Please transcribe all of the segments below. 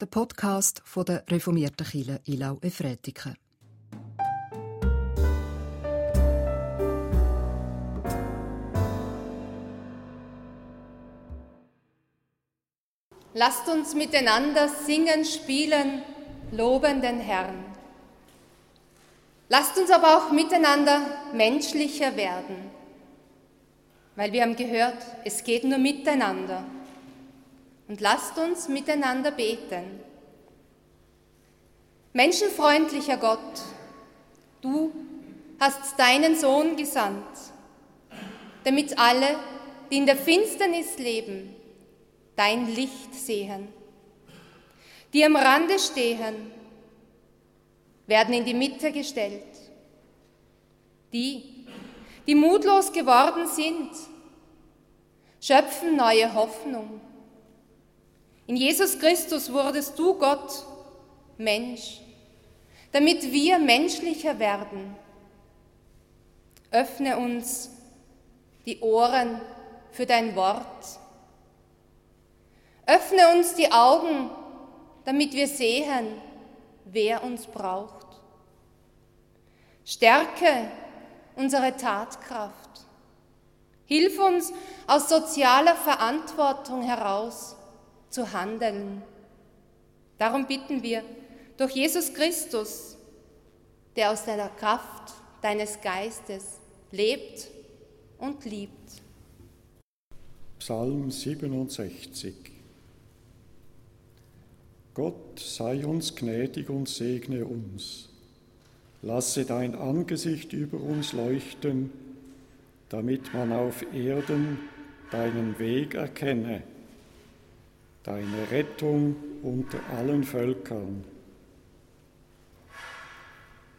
der Podcast von der reformierten Kirche Ilau Efretiken. Lasst uns miteinander singen, spielen, loben den Herrn. Lasst uns aber auch miteinander menschlicher werden, weil wir haben gehört, es geht nur miteinander. Und lasst uns miteinander beten. Menschenfreundlicher Gott, du hast deinen Sohn gesandt, damit alle, die in der Finsternis leben, dein Licht sehen. Die am Rande stehen, werden in die Mitte gestellt. Die, die mutlos geworden sind, schöpfen neue Hoffnung. In Jesus Christus wurdest du Gott Mensch, damit wir menschlicher werden. Öffne uns die Ohren für dein Wort. Öffne uns die Augen, damit wir sehen, wer uns braucht. Stärke unsere Tatkraft. Hilf uns aus sozialer Verantwortung heraus zu handeln. Darum bitten wir durch Jesus Christus, der aus der Kraft deines Geistes lebt und liebt. Psalm 67 Gott sei uns gnädig und segne uns. Lasse dein Angesicht über uns leuchten, damit man auf Erden deinen Weg erkenne, deine Rettung unter allen Völkern.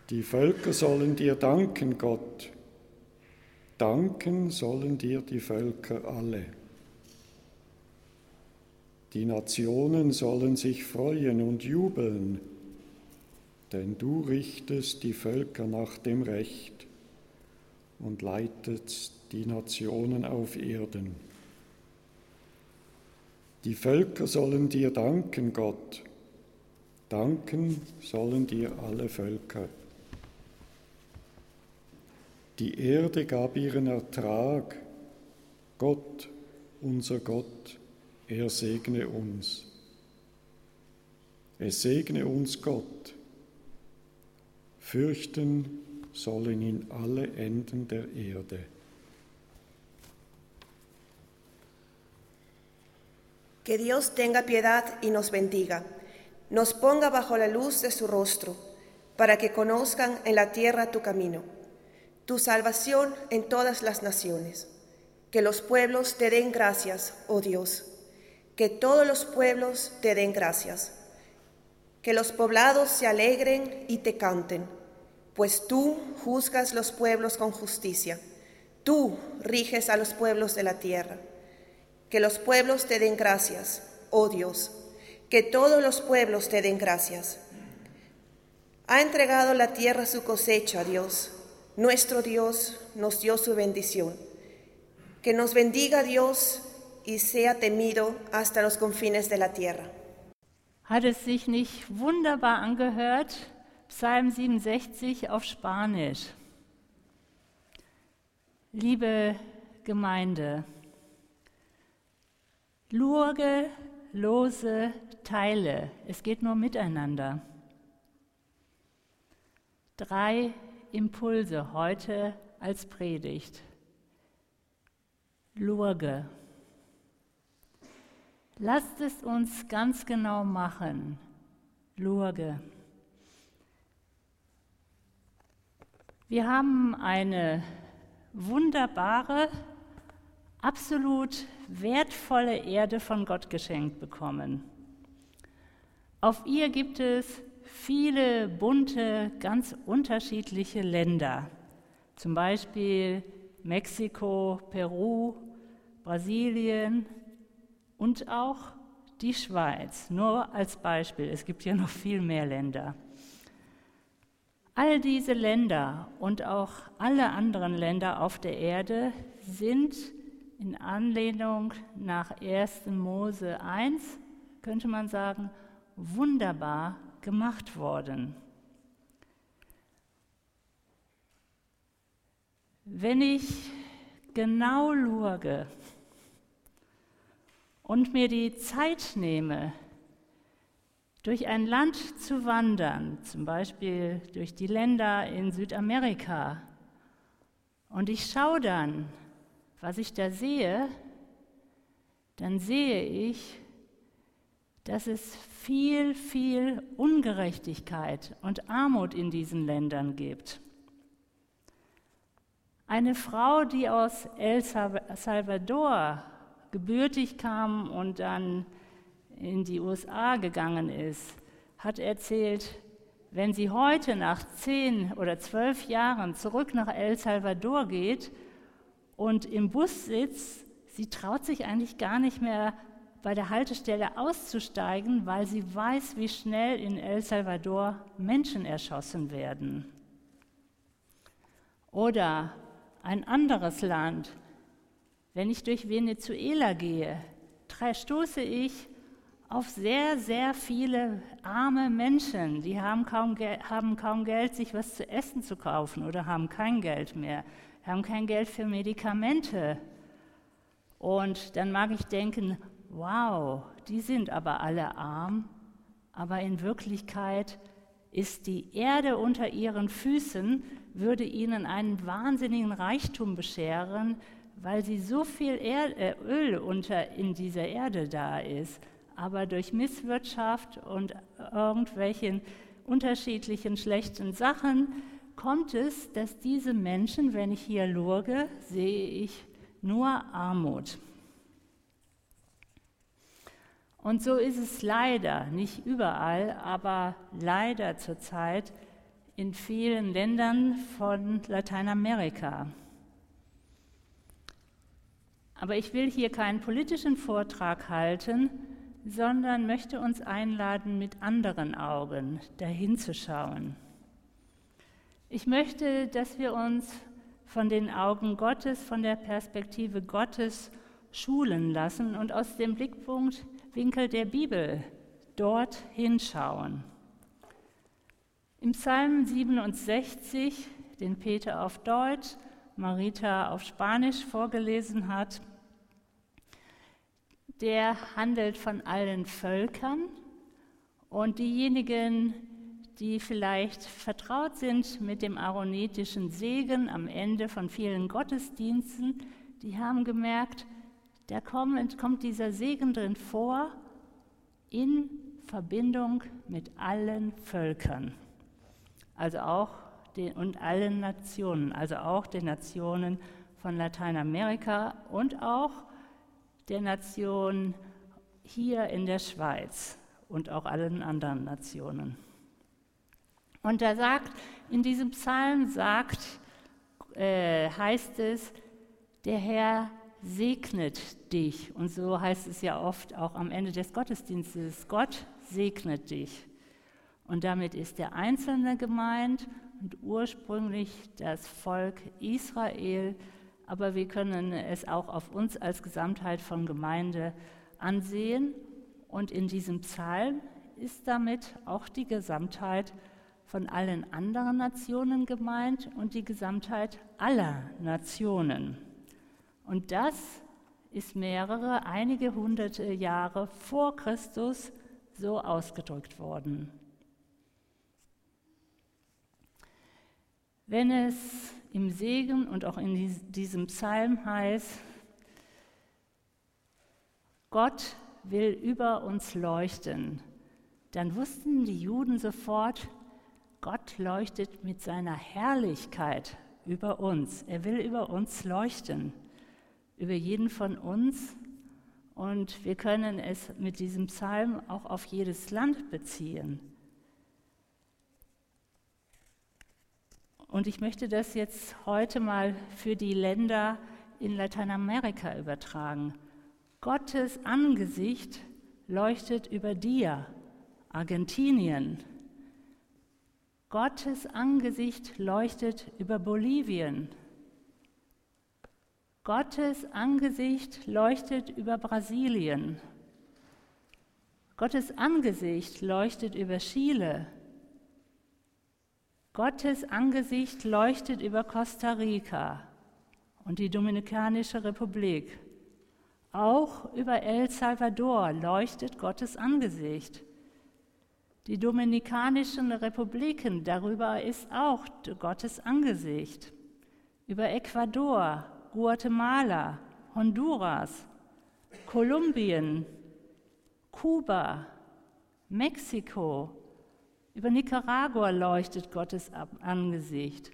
Die Völker sollen dir danken, Gott. Danken sollen dir die Völker alle. Die Nationen sollen sich freuen und jubeln, denn du richtest die Völker nach dem Recht und leitest die Nationen auf Erden. Die Völker sollen dir danken, Gott. Danken sollen dir alle Völker. Die Erde gab ihren Ertrag. Gott, unser Gott, er segne uns. Es segne uns Gott. Fürchten sollen ihn alle Enden der Erde. Que Dios tenga piedad y nos bendiga, nos ponga bajo la luz de su rostro, para que conozcan en la tierra tu camino, tu salvación en todas las naciones. Que los pueblos te den gracias, oh Dios. Que todos los pueblos te den gracias, que los poblados se alegren y te canten, pues tú juzgas los pueblos con justicia, tú riges a los pueblos de la tierra. Que los pueblos te den gracias, oh Dios, que todos los pueblos te den gracias. Ha entregado la tierra su cosecha, Dios. Nuestro Dios nos dio su bendición. Que nos bendiga Dios y sea temido hasta los confines de la tierra. Hat es sich nicht wunderbar angehört? Psalm 67 auf Spanisch. Liebe Gemeinde, Lurge, lose, teile. Es geht nur miteinander. Drei Impulse heute als Predigt. Lurge. Lasst es uns ganz genau machen. Lurge. Wir haben eine wunderbare, absolut wertvolle Erde von Gott geschenkt bekommen. Auf ihr gibt es viele bunte, ganz unterschiedliche Länder, zum Beispiel Mexiko, Peru, Brasilien, und auch die Schweiz, nur als Beispiel. Es gibt ja noch viel mehr Länder. All diese Länder und auch alle anderen Länder auf der Erde sind in Anlehnung nach 1. Mose 1, könnte man sagen, wunderbar gemacht worden. Wenn ich genau lurge und mir die Zeit nehme, durch ein Land zu wandern, zum Beispiel durch die Länder in Südamerika, und ich schaue dann, was ich da sehe, dann sehe ich, dass es viel, viel Ungerechtigkeit und Armut in diesen Ländern gibt. Eine Frau, die aus El Salvador gebürtig kam und dann in die USA gegangen ist, hat erzählt, wenn sie heute nach zehn oder zwölf Jahren zurück nach El Salvador geht und im Bus sitzt, sie traut sich eigentlich gar nicht mehr bei der Haltestelle auszusteigen, weil sie weiß, wie schnell in El Salvador Menschen erschossen werden. Oder ein anderes Land. Wenn ich durch Venezuela gehe, stoße ich auf sehr, sehr viele arme Menschen, die haben kaum, haben kaum Geld, sich was zu essen zu kaufen oder haben kein Geld mehr, haben kein Geld für Medikamente. Und dann mag ich denken, wow, die sind aber alle arm, aber in Wirklichkeit ist die Erde unter ihren Füßen würde ihnen einen wahnsinnigen Reichtum bescheren, weil sie so viel er äh, Öl unter in dieser Erde da ist. Aber durch Misswirtschaft und irgendwelchen unterschiedlichen schlechten Sachen kommt es, dass diese Menschen, wenn ich hier lurge, sehe ich nur Armut. Und so ist es leider, nicht überall, aber leider zurzeit in vielen Ländern von Lateinamerika. Aber ich will hier keinen politischen Vortrag halten, sondern möchte uns einladen, mit anderen Augen dahin zu schauen. Ich möchte, dass wir uns von den Augen Gottes, von der Perspektive Gottes schulen lassen und aus dem Blickwinkel der Bibel dort hinschauen. Im Psalm 67, den Peter auf Deutsch, Marita auf Spanisch vorgelesen hat, der handelt von allen Völkern und diejenigen, die vielleicht vertraut sind mit dem aaronetischen Segen am Ende von vielen Gottesdiensten, die haben gemerkt, da kommt, kommt dieser Segen drin vor in Verbindung mit allen Völkern also auch den, und allen Nationen, also auch den Nationen von Lateinamerika und auch der Nation hier in der Schweiz und auch allen anderen Nationen. Und da sagt, in diesem Psalm sagt, äh, heißt es, der Herr segnet dich. Und so heißt es ja oft auch am Ende des Gottesdienstes, Gott segnet dich. Und damit ist der Einzelne gemeint und ursprünglich das Volk Israel, aber wir können es auch auf uns als Gesamtheit von Gemeinde ansehen. Und in diesem Psalm ist damit auch die Gesamtheit von allen anderen Nationen gemeint und die Gesamtheit aller Nationen. Und das ist mehrere, einige hunderte Jahre vor Christus so ausgedrückt worden. Wenn es im Segen und auch in diesem Psalm heißt, Gott will über uns leuchten, dann wussten die Juden sofort, Gott leuchtet mit seiner Herrlichkeit über uns. Er will über uns leuchten, über jeden von uns. Und wir können es mit diesem Psalm auch auf jedes Land beziehen. Und ich möchte das jetzt heute mal für die Länder in Lateinamerika übertragen. Gottes Angesicht leuchtet über dir, Argentinien. Gottes Angesicht leuchtet über Bolivien. Gottes Angesicht leuchtet über Brasilien. Gottes Angesicht leuchtet über Chile. Gottes Angesicht leuchtet über Costa Rica und die Dominikanische Republik. Auch über El Salvador leuchtet Gottes Angesicht. Die Dominikanischen Republiken, darüber ist auch Gottes Angesicht. Über Ecuador, Guatemala, Honduras, Kolumbien, Kuba, Mexiko, über Nicaragua leuchtet Gottes Angesicht.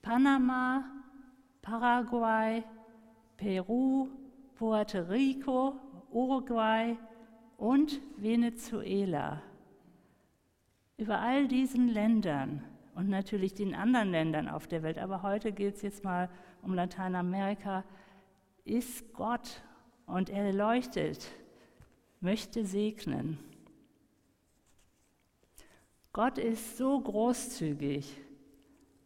Panama, Paraguay, Peru, Puerto Rico, Uruguay und Venezuela. Über all diesen Ländern und natürlich den anderen Ländern auf der Welt, aber heute geht es jetzt mal um Lateinamerika, ist Gott und er leuchtet, möchte segnen. Gott ist so großzügig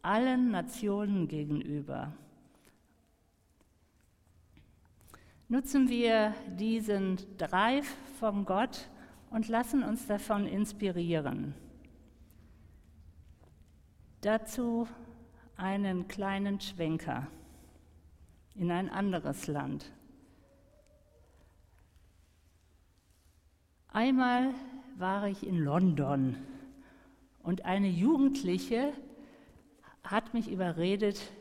allen Nationen gegenüber. Nutzen wir diesen Drive von Gott und lassen uns davon inspirieren. Dazu einen kleinen Schwenker in ein anderes Land. Einmal war ich in London und eine Jugendliche hat mich überredet,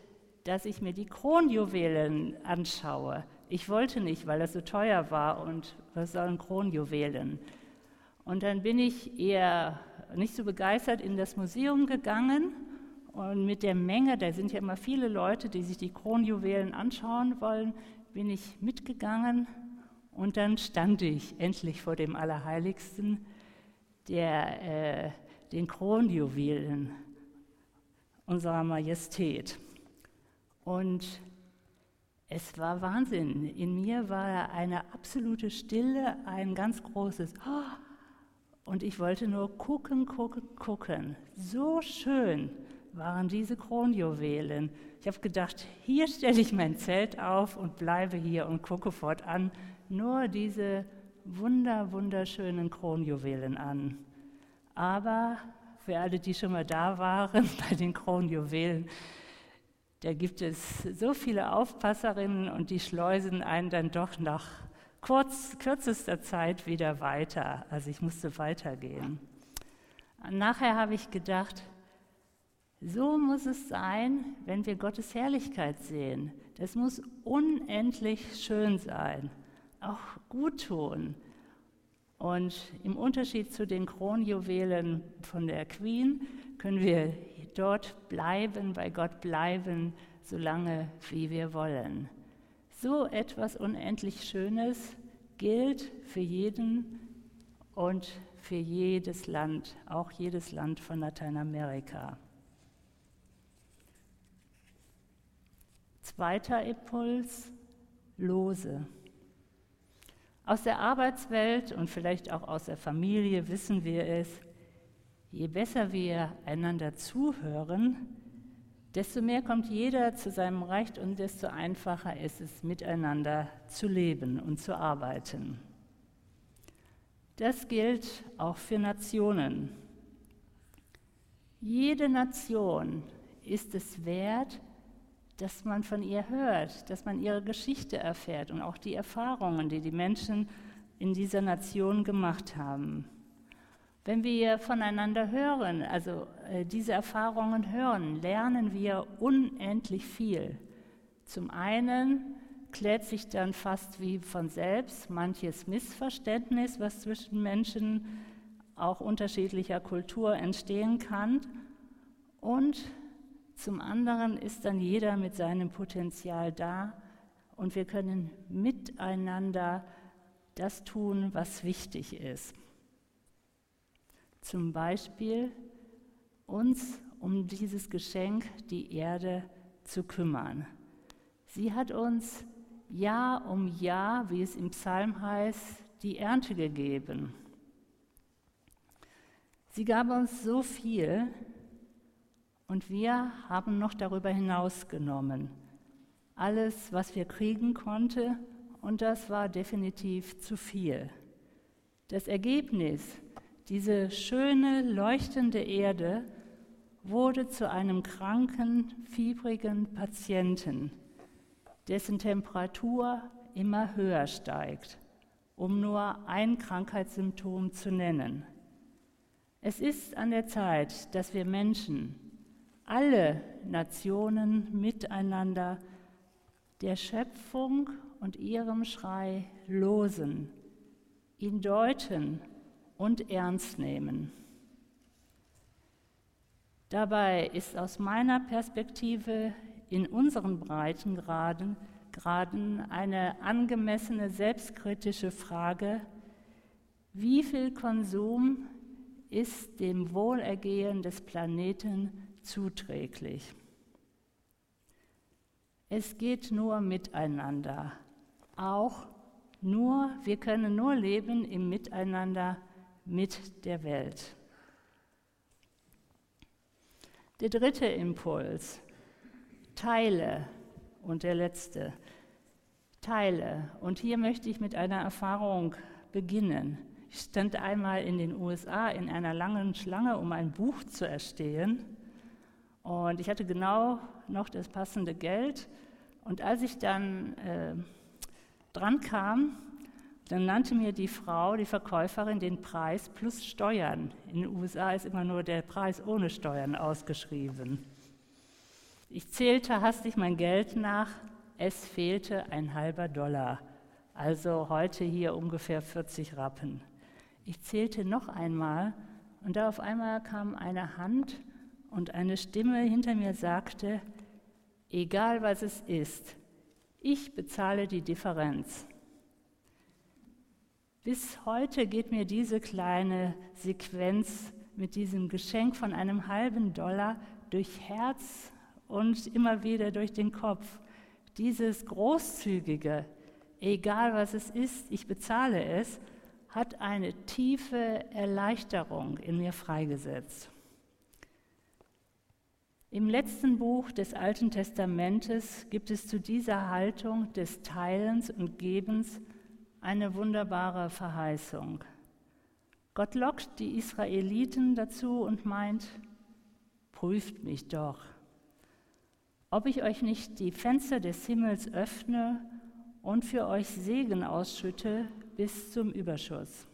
dass ich mir die Kronjuwelen anschaue. Ich wollte nicht, weil das so teuer war und was sollen Kronjuwelen? Und dann bin ich eher nicht so begeistert in das Museum gegangen und mit der Menge, da sind ja immer viele Leute, die sich die Kronjuwelen anschauen wollen, bin ich mitgegangen und dann stand ich endlich vor dem Allerheiligsten, der, äh, den Kronjuwelen unserer Majestät. Und es war Wahnsinn. In mir war eine absolute Stille, ein ganz großes oh, und ich wollte nur gucken, gucken, gucken. So schön waren diese Kronjuwelen. Ich habe gedacht, hier stelle ich mein Zelt auf und bleibe hier und gucke fortan nur diese wunder, wunderschönen Kronjuwelen an. Aber für alle, die schon mal da waren bei den Kronjuwelen, da gibt es so viele Aufpasserinnen und die schleusen einen dann doch nach kurz, kürzester Zeit wieder weiter. Also ich musste weitergehen. Nachher habe ich gedacht, so muss es sein, wenn wir Gottes Herrlichkeit sehen. Das muss unendlich schön sein, auch gut tun. Und im Unterschied zu den Kronjuwelen von der Queen können wir dort bleiben, bei Gott bleiben, solange wie wir wollen. So etwas unendlich Schönes gilt für jeden und für jedes Land, auch jedes Land von Lateinamerika. Zweiter Impuls, Lose. Aus der Arbeitswelt und vielleicht auch aus der Familie wissen wir es, je besser wir einander zuhören, desto mehr kommt jeder zu seinem Recht und desto einfacher ist es, miteinander zu leben und zu arbeiten. Das gilt auch für Nationen. Jede Nation ist es wert, dass man von ihr hört, dass man ihre Geschichte erfährt und auch die Erfahrungen, die die Menschen in dieser Nation gemacht haben. Wenn wir voneinander hören, also äh, diese Erfahrungen hören, lernen wir unendlich viel. Zum einen klärt sich dann fast wie von selbst manches Missverständnis, was zwischen Menschen auch unterschiedlicher Kultur entstehen kann. Und zum anderen ist dann jeder mit seinem Potenzial da und wir können miteinander das tun, was wichtig ist. Zum Beispiel uns um dieses Geschenk, die Erde, zu kümmern. Sie hat uns Jahr um Jahr, wie es im Psalm heißt, die Ernte gegeben. Sie gab uns so viel, und wir haben noch darüber hinaus genommen. Alles, was wir kriegen konnte, und das war definitiv zu viel. Das Ergebnis, diese schöne, leuchtende Erde, wurde zu einem kranken, fiebrigen Patienten, dessen Temperatur immer höher steigt, um nur ein Krankheitssymptom zu nennen. Es ist an der Zeit, dass wir Menschen, alle Nationen miteinander der Schöpfung und ihrem Schrei losen, ihn deuten und ernst nehmen. Dabei ist aus meiner Perspektive in unseren Breitengraden Graden eine angemessene selbstkritische Frage, wie viel Konsum ist dem Wohlergehen des Planeten zuträglich? Es geht nur miteinander. Auch nur, wir können nur leben im Miteinander mit der Welt. Der dritte Impuls, teile. Und der letzte, teile. Und hier möchte ich mit einer Erfahrung beginnen. Ich stand einmal in den USA in einer langen Schlange, um ein Buch zu erstehen. Und ich hatte genau noch das passende Geld. Und als ich dann äh, dran kam, dann nannte mir die Frau, die Verkäuferin, den Preis plus Steuern. In den USA ist immer nur der Preis ohne Steuern ausgeschrieben. Ich zählte hastig mein Geld nach, es fehlte ein halber Dollar, also heute hier ungefähr 40 Rappen. Ich zählte noch einmal und da auf einmal kam eine Hand und eine Stimme hinter mir sagte, egal was es ist, ich bezahle die Differenz. Bis heute geht mir diese kleine Sequenz mit diesem Geschenk von einem halben Dollar durch Herz und immer wieder durch den Kopf. Dieses großzügige, egal was es ist, ich bezahle es, hat eine tiefe Erleichterung in mir freigesetzt. Im letzten Buch des Alten Testamentes gibt es zu dieser Haltung des Teilens und Gebens eine wunderbare Verheißung. Gott lockt die Israeliten dazu und meint, prüft mich doch, ob ich euch nicht die Fenster des Himmels öffne und für euch Segen ausschütte bis zum Überschuss.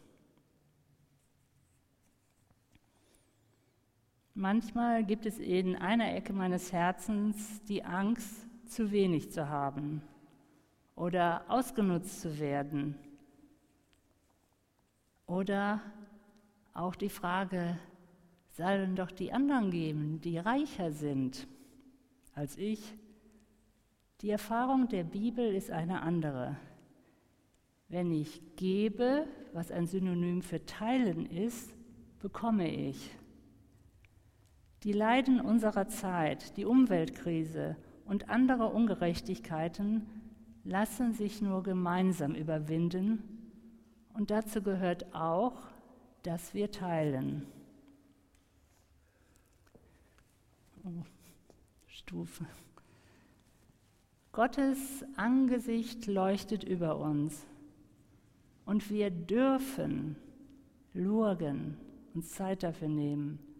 Manchmal gibt es in einer Ecke meines Herzens die Angst, zu wenig zu haben oder ausgenutzt zu werden. Oder auch die Frage, sollen doch die anderen geben, die reicher sind als ich. Die Erfahrung der Bibel ist eine andere. Wenn ich gebe, was ein Synonym für teilen ist, bekomme ich. Die Leiden unserer Zeit, die Umweltkrise und andere Ungerechtigkeiten lassen sich nur gemeinsam überwinden und dazu gehört auch, dass wir teilen. Oh, Stufe. Gottes Angesicht leuchtet über uns und wir dürfen lurgen, uns Zeit dafür nehmen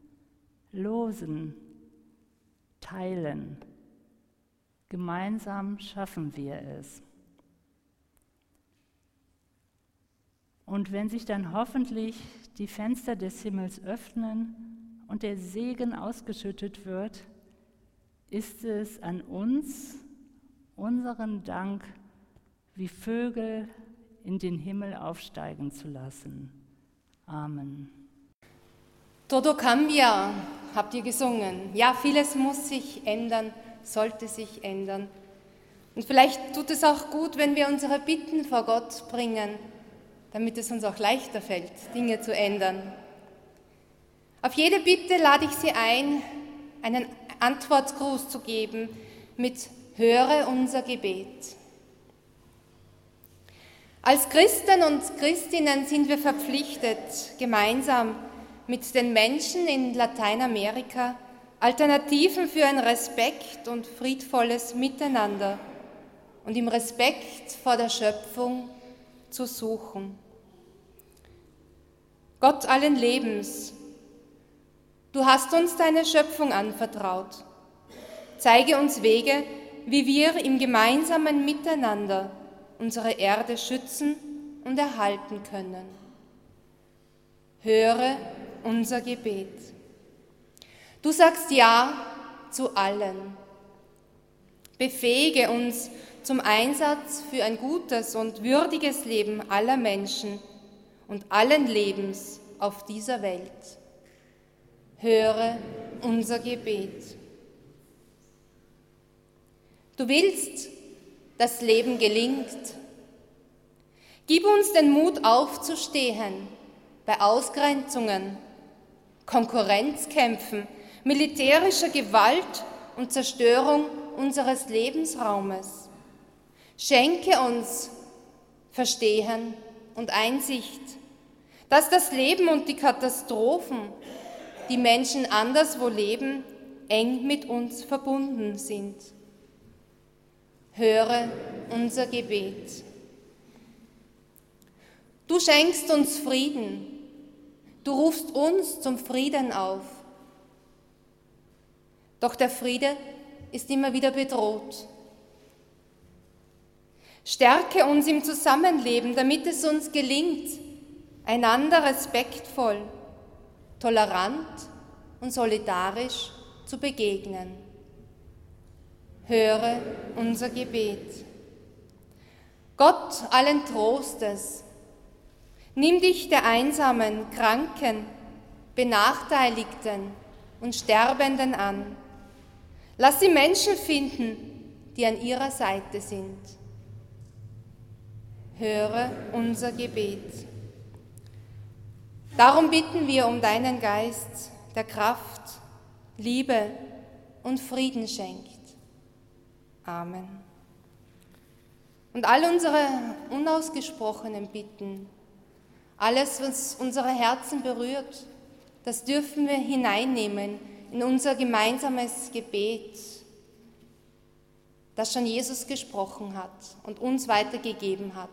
losen, teilen. Gemeinsam schaffen wir es. Und wenn sich dann hoffentlich die Fenster des Himmels öffnen und der Segen ausgeschüttet wird, ist es an uns, unseren Dank wie Vögel in den Himmel aufsteigen zu lassen. Amen. Todo cambia, habt ihr gesungen. Ja, vieles muss sich ändern, sollte sich ändern. Und vielleicht tut es auch gut, wenn wir unsere Bitten vor Gott bringen, damit es uns auch leichter fällt, Dinge zu ändern. Auf jede Bitte lade ich Sie ein, einen Antwortgruß zu geben mit Höre unser Gebet. Als Christen und Christinnen sind wir verpflichtet, gemeinsam mit den Menschen in Lateinamerika Alternativen für ein Respekt und friedvolles Miteinander und im Respekt vor der Schöpfung zu suchen. Gott allen Lebens, du hast uns deine Schöpfung anvertraut. Zeige uns Wege, wie wir im gemeinsamen Miteinander unsere Erde schützen und erhalten können. Höre unser Gebet. Du sagst Ja zu allen. Befähige uns zum Einsatz für ein gutes und würdiges Leben aller Menschen und allen Lebens auf dieser Welt. Höre unser Gebet. Du willst, dass Leben gelingt. Gib uns den Mut aufzustehen bei Ausgrenzungen, Konkurrenzkämpfen, militärischer Gewalt und Zerstörung unseres Lebensraumes. Schenke uns Verstehen und Einsicht, dass das Leben und die Katastrophen, die Menschen anderswo leben, eng mit uns verbunden sind. Höre unser Gebet. Du schenkst uns Frieden. Du rufst uns zum Frieden auf. Doch der Friede ist immer wieder bedroht. Stärke uns im Zusammenleben, damit es uns gelingt, einander respektvoll, tolerant und solidarisch zu begegnen. Höre unser Gebet. Gott allen Trostes, nimm dich der Einsamen, Kranken, Benachteiligten und Sterbenden an. Lass sie Menschen finden, die an ihrer Seite sind höre unser Gebet. Darum bitten wir um deinen Geist, der Kraft, Liebe und Frieden schenkt. Amen. Und all unsere unausgesprochenen Bitten, alles, was unsere Herzen berührt, das dürfen wir hineinnehmen in unser gemeinsames Gebet das schon Jesus gesprochen hat und uns weitergegeben hat.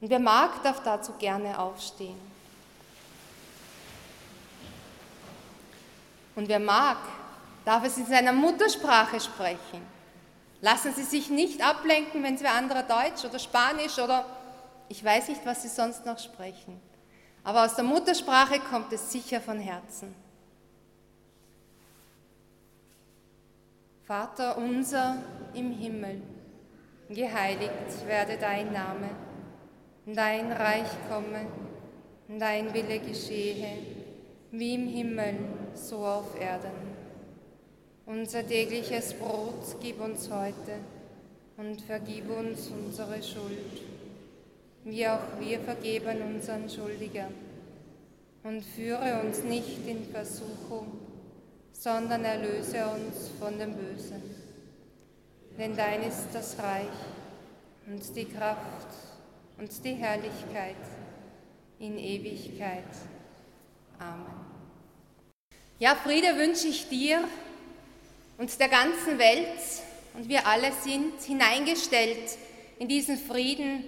Und wer mag, darf dazu gerne aufstehen. Und wer mag, darf es in seiner Muttersprache sprechen. Lassen Sie sich nicht ablenken, wenn Sie andere Deutsch oder Spanisch oder ich weiß nicht, was Sie sonst noch sprechen. Aber aus der Muttersprache kommt es sicher von Herzen. Vater unser im Himmel, geheiligt werde dein Name, dein Reich komme, dein Wille geschehe, wie im Himmel, so auf Erden. Unser tägliches Brot gib uns heute und vergib uns unsere Schuld, wie auch wir vergeben unseren Schuldigern. Und führe uns nicht in Versuchung, sondern erlöse uns von dem Bösen. Denn dein ist das Reich und die Kraft und die Herrlichkeit in Ewigkeit. Amen. Ja, Friede wünsche ich dir und der ganzen Welt und wir alle sind hineingestellt in diesen Frieden,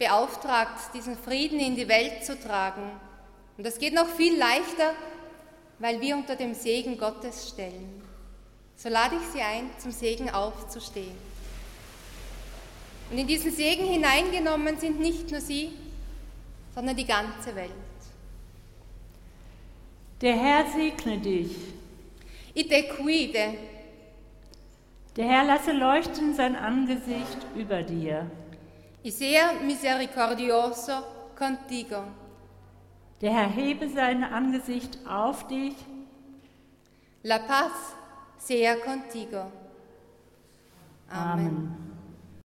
beauftragt, diesen Frieden in die Welt zu tragen. Und das geht noch viel leichter, weil wir unter dem Segen Gottes stellen. So lade ich Sie ein, zum Segen aufzustehen. Und in diesen Segen hineingenommen sind nicht nur Sie, sondern die ganze Welt. Der Herr segne dich. Ite cuide. Der Herr lasse leuchten sein Angesicht über dir. Y sea misericordioso contigo. Der Herr hebe sein Angesicht auf dich. La paz sea contigo. Amen. Amen.